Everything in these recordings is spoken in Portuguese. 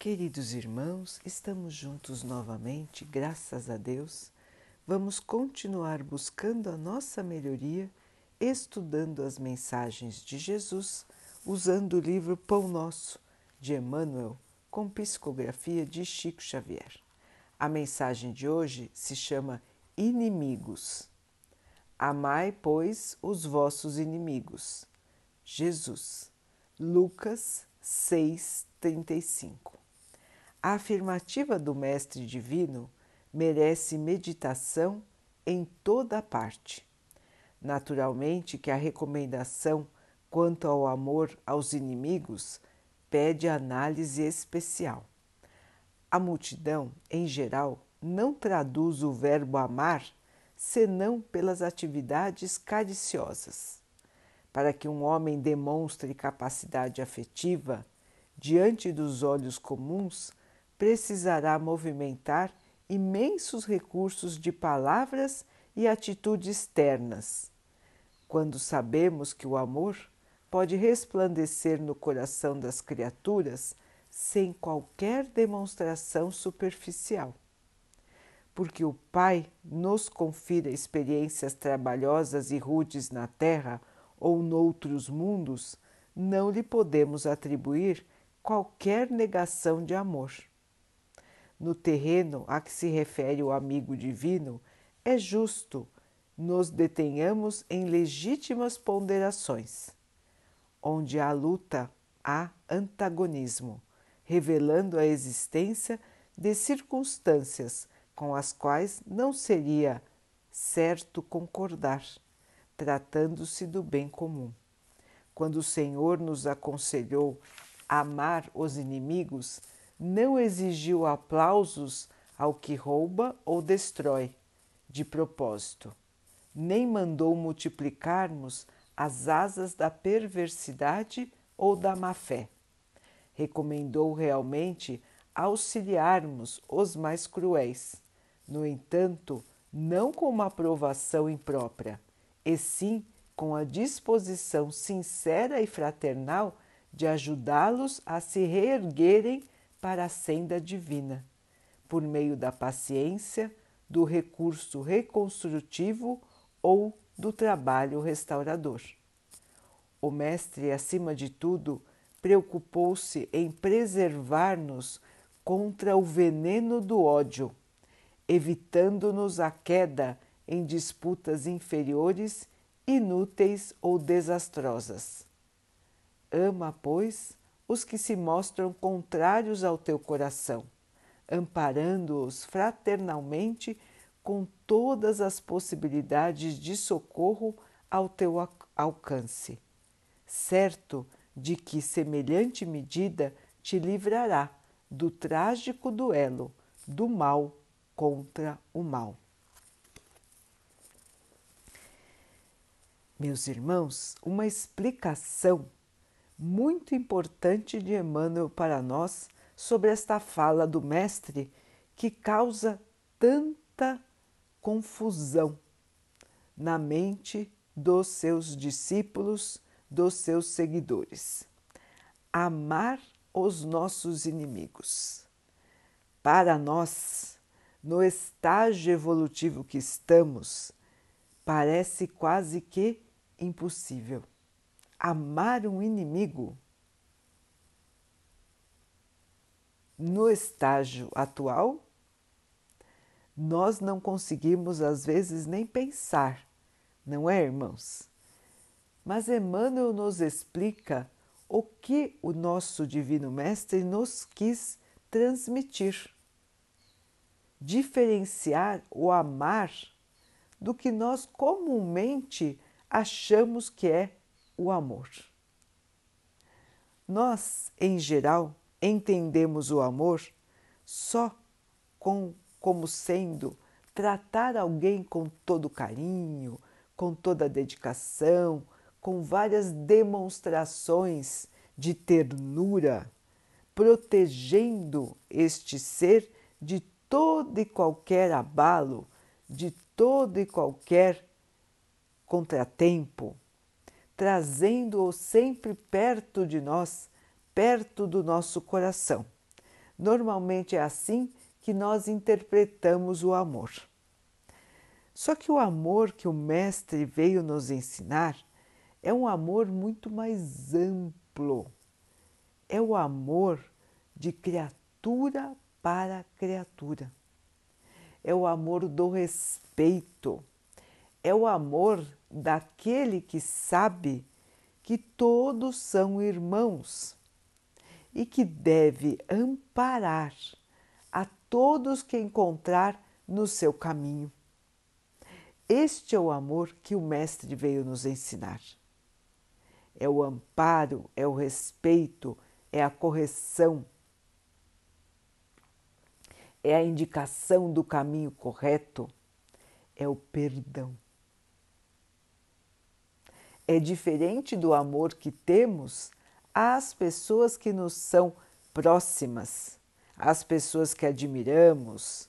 Queridos irmãos, estamos juntos novamente, graças a Deus. Vamos continuar buscando a nossa melhoria, estudando as mensagens de Jesus, usando o livro Pão Nosso, de Emmanuel, com psicografia de Chico Xavier. A mensagem de hoje se chama Inimigos. Amai, pois, os vossos inimigos. Jesus. Lucas 6, 35. A afirmativa do Mestre Divino merece meditação em toda parte. Naturalmente que a recomendação quanto ao amor aos inimigos pede análise especial. A multidão, em geral, não traduz o verbo amar senão pelas atividades cariciosas. Para que um homem demonstre capacidade afetiva, diante dos olhos comuns, precisará movimentar imensos recursos de palavras e atitudes ternas. Quando sabemos que o amor pode resplandecer no coração das criaturas sem qualquer demonstração superficial. Porque o Pai nos confira experiências trabalhosas e rudes na Terra ou noutros mundos, não lhe podemos atribuir qualquer negação de amor no terreno a que se refere o amigo divino, é justo nos detenhamos em legítimas ponderações. Onde há luta, há antagonismo, revelando a existência de circunstâncias com as quais não seria certo concordar, tratando-se do bem comum. Quando o Senhor nos aconselhou amar os inimigos, não exigiu aplausos ao que rouba ou destrói de propósito, nem mandou multiplicarmos as asas da perversidade ou da má-fé. Recomendou realmente auxiliarmos os mais cruéis, no entanto, não com uma aprovação imprópria, e sim com a disposição sincera e fraternal de ajudá-los a se reerguerem para a senda divina, por meio da paciência, do recurso reconstrutivo ou do trabalho restaurador. O Mestre, acima de tudo, preocupou-se em preservar-nos contra o veneno do ódio, evitando-nos a queda em disputas inferiores, inúteis ou desastrosas. Ama, pois, os que se mostram contrários ao teu coração, amparando-os fraternalmente com todas as possibilidades de socorro ao teu alcance, certo de que semelhante medida te livrará do trágico duelo do mal contra o mal. Meus irmãos, uma explicação muito importante de Emmanuel para nós sobre esta fala do Mestre que causa tanta confusão na mente dos seus discípulos, dos seus seguidores. Amar os nossos inimigos. Para nós, no estágio evolutivo que estamos, parece quase que impossível amar um inimigo no estágio atual, nós não conseguimos às vezes nem pensar, não é, irmãos? Mas Emmanuel nos explica o que o nosso Divino Mestre nos quis transmitir. Diferenciar o amar do que nós comumente achamos que é o amor. Nós, em geral, entendemos o amor só com, como sendo tratar alguém com todo carinho, com toda dedicação, com várias demonstrações de ternura, protegendo este ser de todo e qualquer abalo, de todo e qualquer contratempo, trazendo-o sempre perto de nós, perto do nosso coração. Normalmente é assim que nós interpretamos o amor. Só que o amor que o Mestre veio nos ensinar é um amor muito mais amplo. É o amor de criatura para criatura. É o amor do respeito. É o amor daquele que sabe que todos são irmãos e que deve amparar a todos que encontrar no seu caminho. Este é o amor que o Mestre veio nos ensinar. É o amparo, é o respeito, é a correção, é a indicação do caminho correto, é o perdão. É diferente do amor que temos às pessoas que nos são próximas, às pessoas que admiramos,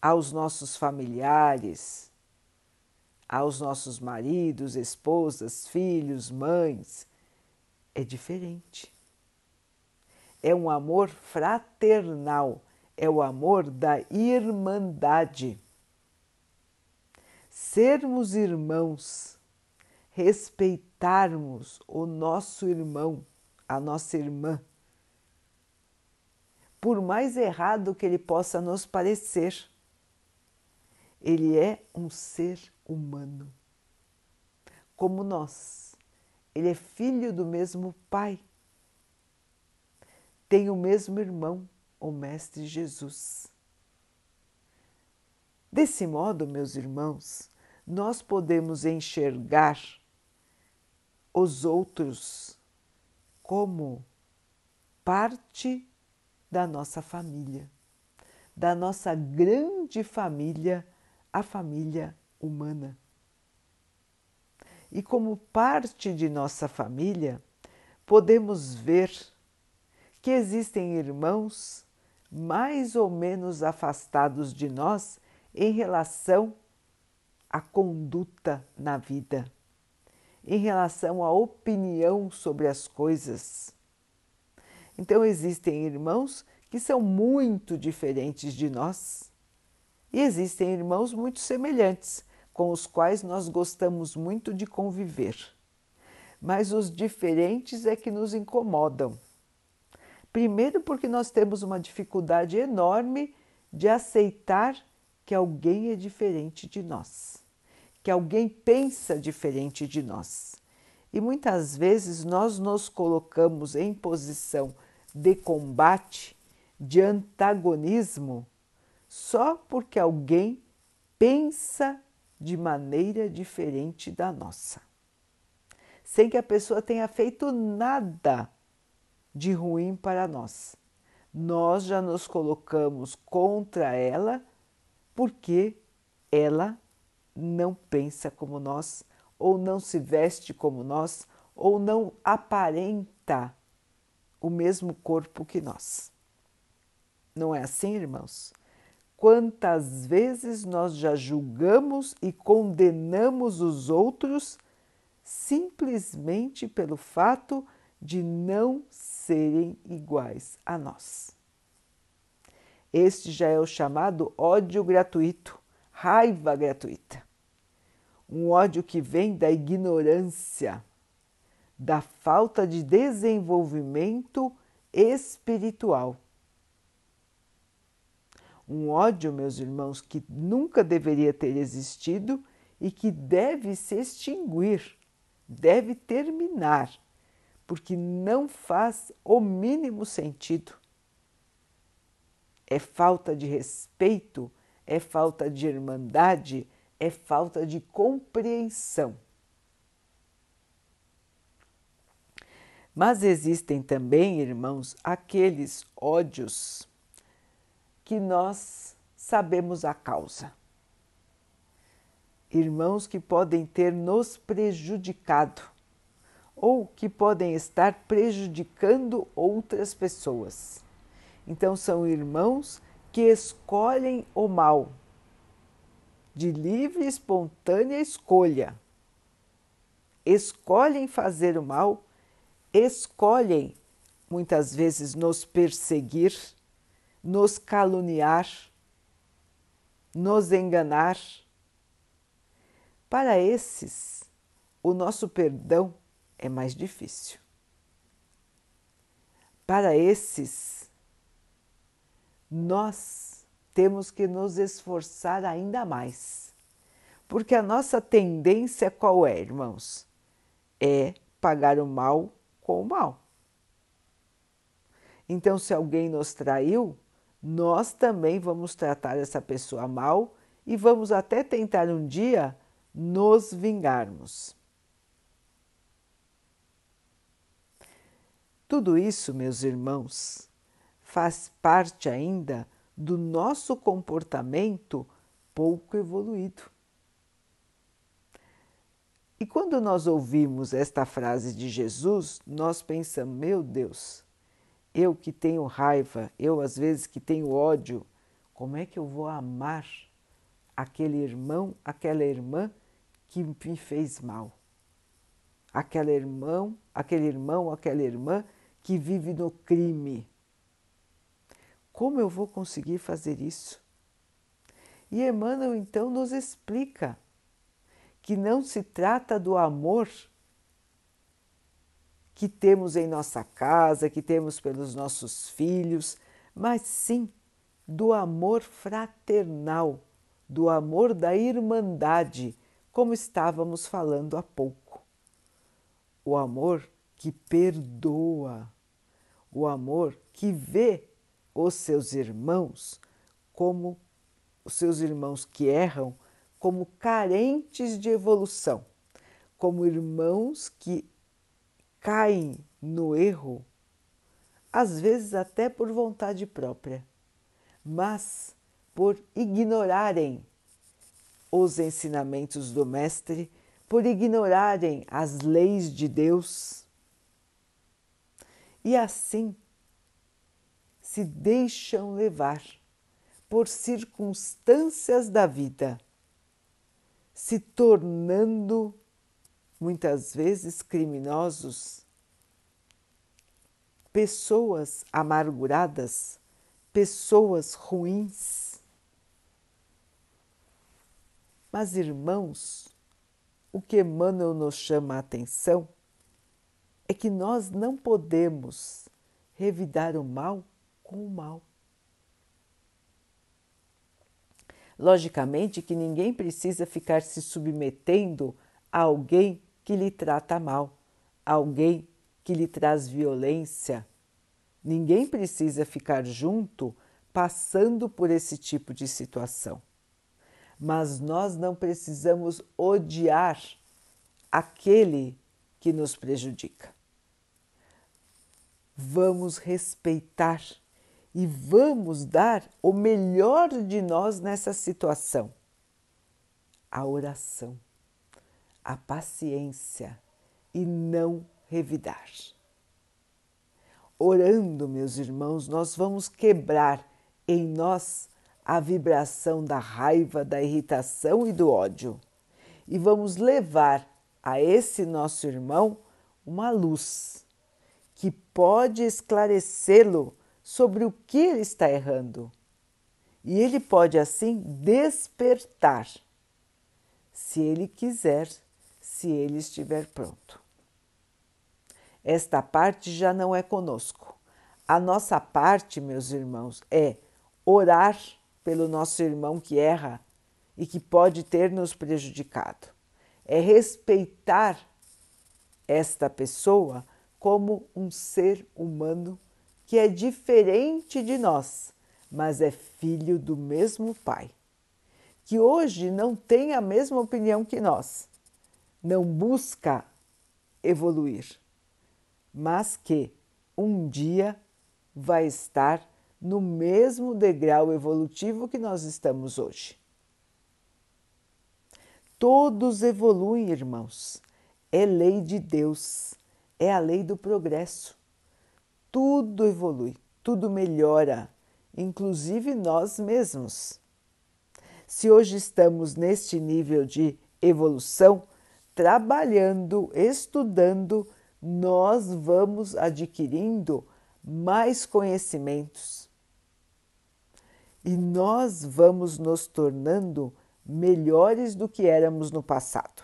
aos nossos familiares, aos nossos maridos, esposas, filhos, mães. É diferente. É um amor fraternal, é o amor da irmandade. Sermos irmãos, respeitarmos o nosso irmão, a nossa irmã, por mais errado que ele possa nos parecer, ele é um ser humano, como nós. Ele é filho do mesmo pai, tem o mesmo irmão, o Mestre Jesus. Desse modo, meus irmãos, nós podemos enxergar os outros como parte da nossa família, da nossa grande família, a família humana. E como parte de nossa família, podemos ver que existem irmãos mais ou menos afastados de nós em relação à conduta na vida, em relação à opinião sobre as coisas. Então, existem irmãos que são muito diferentes de nós e existem irmãos muito semelhantes, com os quais nós gostamos muito de conviver. Mas os diferentes é que nos incomodam. Primeiro, porque nós temos uma dificuldade enorme de aceitar que alguém é diferente de nós, que alguém pensa diferente de nós. E muitas vezes nós nos colocamos em posição de combate, de antagonismo, só porque alguém pensa de maneira diferente da nossa, sem que a pessoa tenha feito nada de ruim para nós. Nós já nos colocamos contra ela porque ela não pensa como nós, ou não se veste como nós, ou não aparenta o mesmo corpo que nós. Não é assim, irmãos? Quantas vezes nós já julgamos e condenamos os outros simplesmente pelo fato de não serem iguais a nós. Este já é o chamado ódio gratuito, raiva gratuita. Um ódio que vem da ignorância, da falta de desenvolvimento espiritual um ódio, meus irmãos, que nunca deveria ter existido e que deve se extinguir, deve terminar, porque não faz o mínimo sentido. É falta de respeito, é falta de irmandade, é falta de compreensão. Mas existem também, irmãos, aqueles ódios que nós sabemos a causa. Irmãos que podem ter nos prejudicado ou que podem estar prejudicando outras pessoas. Então, são irmãos que escolhem o mal de livre e espontânea escolha. Escolhem fazer o mal, escolhem muitas vezes nos perseguir nos caluniar, nos enganar. Para esses, o nosso perdão é mais difícil. Para esses, nós temos que nos esforçar ainda mais. Porque a nossa tendência qual é, irmãos? É pagar o mal com o mal. Então, se alguém nos traiu, nós também vamos tratar essa pessoa mal e vamos até tentar um dia nos vingarmos. Tudo isso, meus irmãos, faz parte ainda do nosso comportamento pouco evoluído. E quando nós ouvimos esta frase de Jesus, nós pensamos: meu Deus, eu que tenho raiva, eu às vezes que tenho ódio, como é que eu vou amar aquele irmão, aquela irmã que me fez mal? Aquele irmão, aquele irmão, aquela irmã que vive no crime. Como eu vou conseguir fazer isso? E Emmanuel então nos explica que não se trata do amor que temos em nossa casa, que temos pelos nossos filhos, mas sim do amor fraternal, do amor da irmandade, como estávamos falando há pouco. O amor que perdoa, o amor que vê os seus irmãos como os seus irmãos que erram, como carentes de evolução, como irmãos que caem no erro, às vezes até por vontade própria, mas por ignorarem os ensinamentos do Mestre, por ignorarem as leis de Deus. E assim se deixam levar por circunstâncias da vida, se tornando muitas vezes criminosos, pessoas amarguradas, pessoas ruins. Mas, irmãos, o que Emmanuel nos chama a atenção é que nós não podemos revidar o mal com o mal. Logicamente que ninguém precisa ficar se submetendo a alguém que lhe trata mal, alguém que lhe traz violência. Ninguém precisa ficar junto passando por esse tipo de situação. Mas nós não precisamos odiar aquele que nos prejudica vamos respeitar e vamos dar o melhor de nós nessa situação. A oração, a paciência e não revidar. Orando, meus irmãos, nós vamos quebrar em nós a vibração da raiva, da irritação e do ódio e vamos levar a esse nosso irmão uma luz que pode esclarecê-lo sobre o que ele está errando. E ele pode assim despertar, se ele quiser, se ele estiver pronto. Esta parte já não é conosco. A nossa parte, meus irmãos, é orar pelo nosso irmão que erra e que pode ter nos prejudicado. É respeitar esta pessoa como um ser humano que é diferente de nós, mas é filho do mesmo Pai, que hoje não tem a mesma opinião que nós, não busca evoluir, mas que um dia vai estar no mesmo degrau evolutivo que nós estamos hoje. Todos evoluem, irmãos, é lei de Deus é a lei do progresso. Tudo evolui, tudo melhora, inclusive nós mesmos. Se hoje estamos neste nível de evolução, trabalhando, estudando, nós vamos adquirindo mais conhecimentos. e nós vamos nos tornando melhores do que éramos no passado.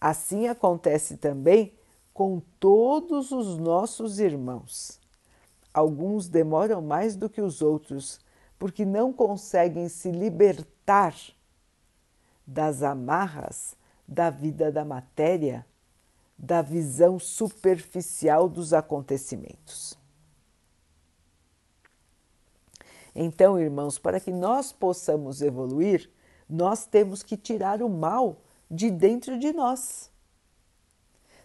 Assim acontece também com todos os nossos irmãos. Alguns demoram mais do que os outros, porque não conseguem se libertar das amarras da vida da matéria, da visão superficial dos acontecimentos. Então, irmãos, para que nós possamos evoluir, nós temos que tirar o mal de dentro de nós.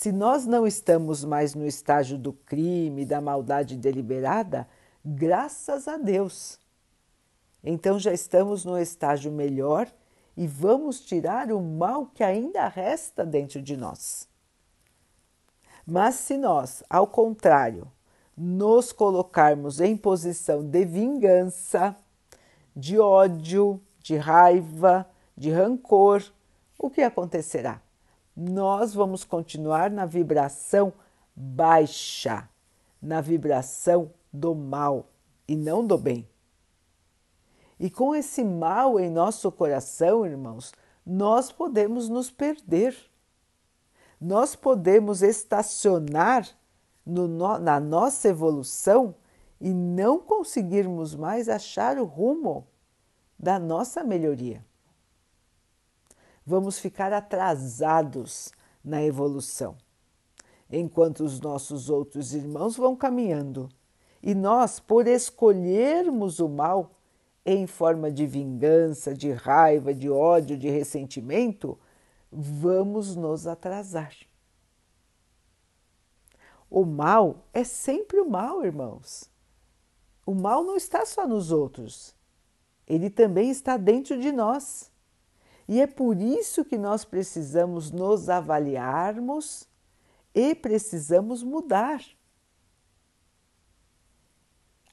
Se nós não estamos mais no estágio do crime, da maldade deliberada, graças a Deus. Então já estamos no estágio melhor e vamos tirar o mal que ainda resta dentro de nós. Mas se nós, ao contrário, nos colocarmos em posição de vingança, de ódio, de raiva, de rancor, o que acontecerá? Nós vamos continuar na vibração baixa, na vibração do mal e não do bem. E com esse mal em nosso coração, irmãos, nós podemos nos perder. Nós podemos estacionar no, na nossa evolução e não conseguirmos mais achar o rumo da nossa melhoria. Vamos ficar atrasados na evolução, enquanto os nossos outros irmãos vão caminhando. E nós, por escolhermos o mal em forma de vingança, de raiva, de ódio, de ressentimento, vamos nos atrasar. O mal é sempre o mal, irmãos. O mal não está só nos outros, ele também está dentro de nós. E é por isso que nós precisamos nos avaliarmos e precisamos mudar.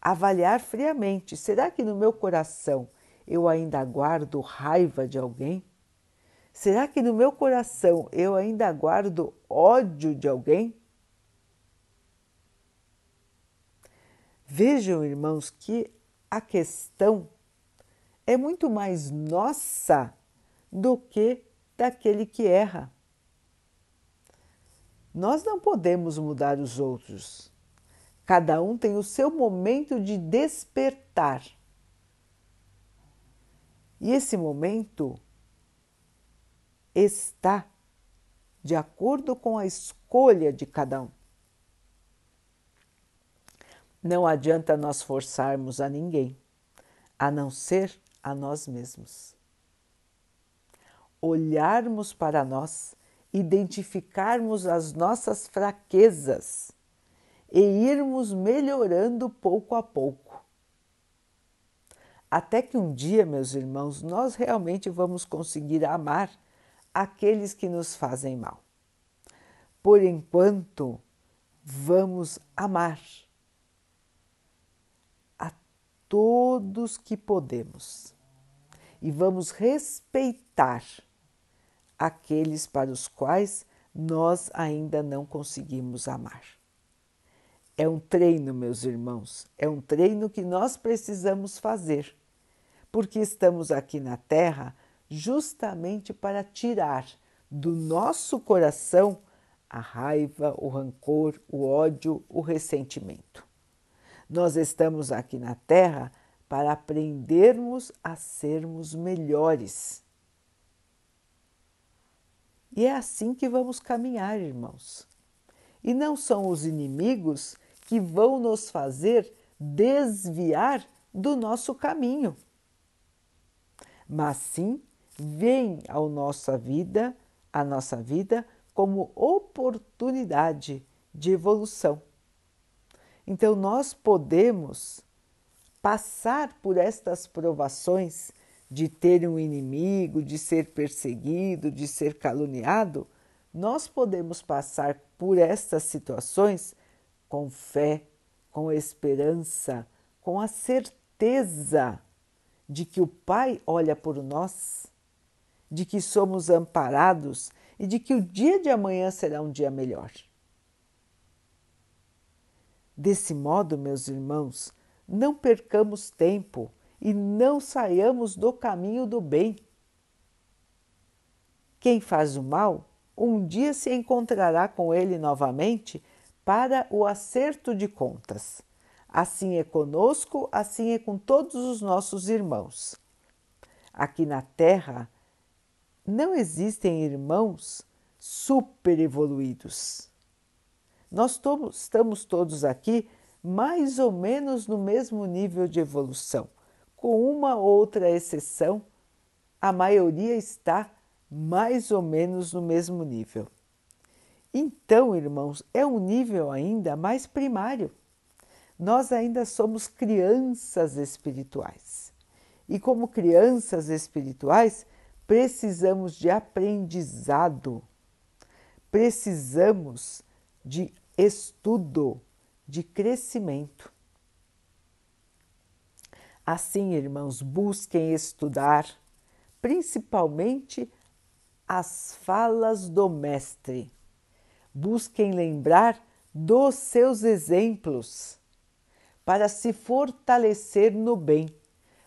Avaliar friamente: será que no meu coração eu ainda guardo raiva de alguém? Será que no meu coração eu ainda guardo ódio de alguém? Vejam, irmãos, que a questão é muito mais nossa do que daquele que erra. Nós não podemos mudar os outros. Cada um tem o seu momento de despertar. E esse momento está de acordo com a escolha de cada um. Não adianta nós forçarmos a ninguém, a não ser a nós mesmos. Olharmos para nós, identificarmos as nossas fraquezas e irmos melhorando pouco a pouco. Até que um dia, meus irmãos, nós realmente vamos conseguir amar aqueles que nos fazem mal. Por enquanto, vamos amar todos que podemos e vamos respeitar aqueles para os quais nós ainda não conseguimos amar. É um treino, meus irmãos, é um treino que nós precisamos fazer, porque estamos aqui na Terra justamente para tirar do nosso coração a raiva, o rancor, o ódio, o ressentimento. Nós estamos aqui na Terra para aprendermos a sermos melhores. E é assim que vamos caminhar, irmãos. E não são os inimigos que vão nos fazer desviar do nosso caminho, mas sim vem à nossa vida, a nossa vida como oportunidade de evolução. Então, nós podemos passar por estas provações de ter um inimigo, de ser perseguido, de ser caluniado, nós podemos passar por estas situações com fé, com esperança, com a certeza de que o Pai olha por nós, de que somos amparados e de que o dia de amanhã será um dia melhor. Desse modo, meus irmãos, não percamos tempo e não saiamos do caminho do bem. Quem faz o mal, um dia se encontrará com ele novamente para o acerto de contas. Assim é conosco, assim é com todos os nossos irmãos. Aqui na Terra não existem irmãos super evoluídos. Nós estamos todos aqui mais ou menos no mesmo nível de evolução. Com uma outra exceção, a maioria está mais ou menos no mesmo nível. Então, irmãos, é um nível ainda mais primário. Nós ainda somos crianças espirituais. E como crianças espirituais, precisamos de aprendizado, precisamos de estudo, de crescimento. Assim, irmãos, busquem estudar, principalmente as falas do Mestre. Busquem lembrar dos seus exemplos para se fortalecer no bem,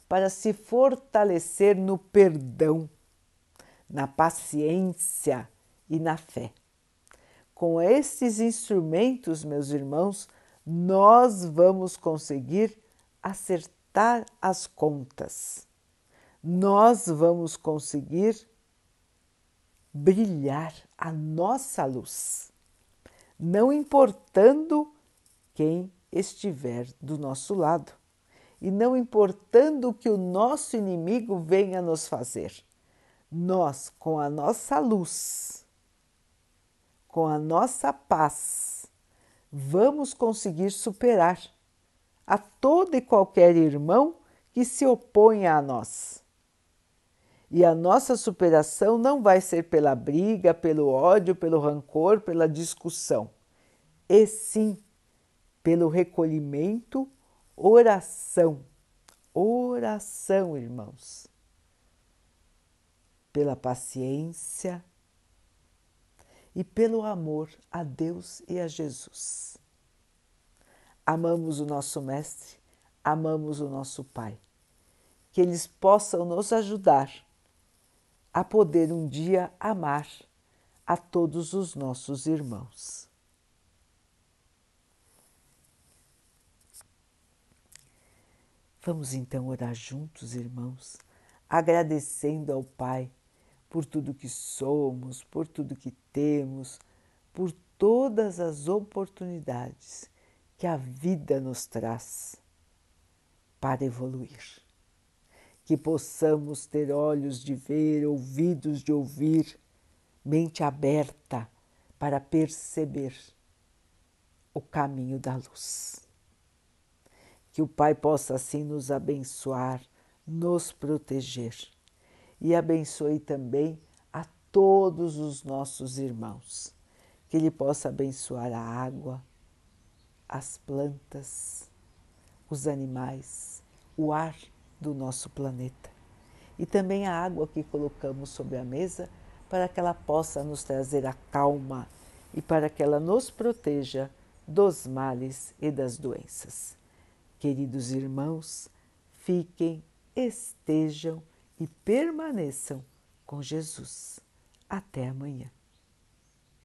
para se fortalecer no perdão, na paciência e na fé. Com esses instrumentos, meus irmãos, nós vamos conseguir acertar as contas. Nós vamos conseguir brilhar a nossa luz, não importando quem estiver do nosso lado e não importando o que o nosso inimigo venha nos fazer. Nós, com a nossa luz, com a nossa paz, vamos conseguir superar a todo e qualquer irmão que se oponha a nós. E a nossa superação não vai ser pela briga, pelo ódio, pelo rancor, pela discussão, e sim pelo recolhimento, oração. Oração, irmãos. Pela paciência, e pelo amor a Deus e a Jesus. Amamos o nosso Mestre, amamos o nosso Pai. Que eles possam nos ajudar a poder um dia amar a todos os nossos irmãos. Vamos então orar juntos, irmãos, agradecendo ao Pai por tudo que somos, por tudo que temos, por todas as oportunidades que a vida nos traz para evoluir. Que possamos ter olhos de ver, ouvidos de ouvir, mente aberta para perceber o caminho da luz. Que o Pai possa assim nos abençoar, nos proteger e abençoe também a todos os nossos irmãos. Que Ele possa abençoar a água, as plantas, os animais, o ar do nosso planeta e também a água que colocamos sobre a mesa para que ela possa nos trazer a calma e para que ela nos proteja dos males e das doenças. Queridos irmãos, fiquem, estejam e permaneçam com Jesus. Até amanhã.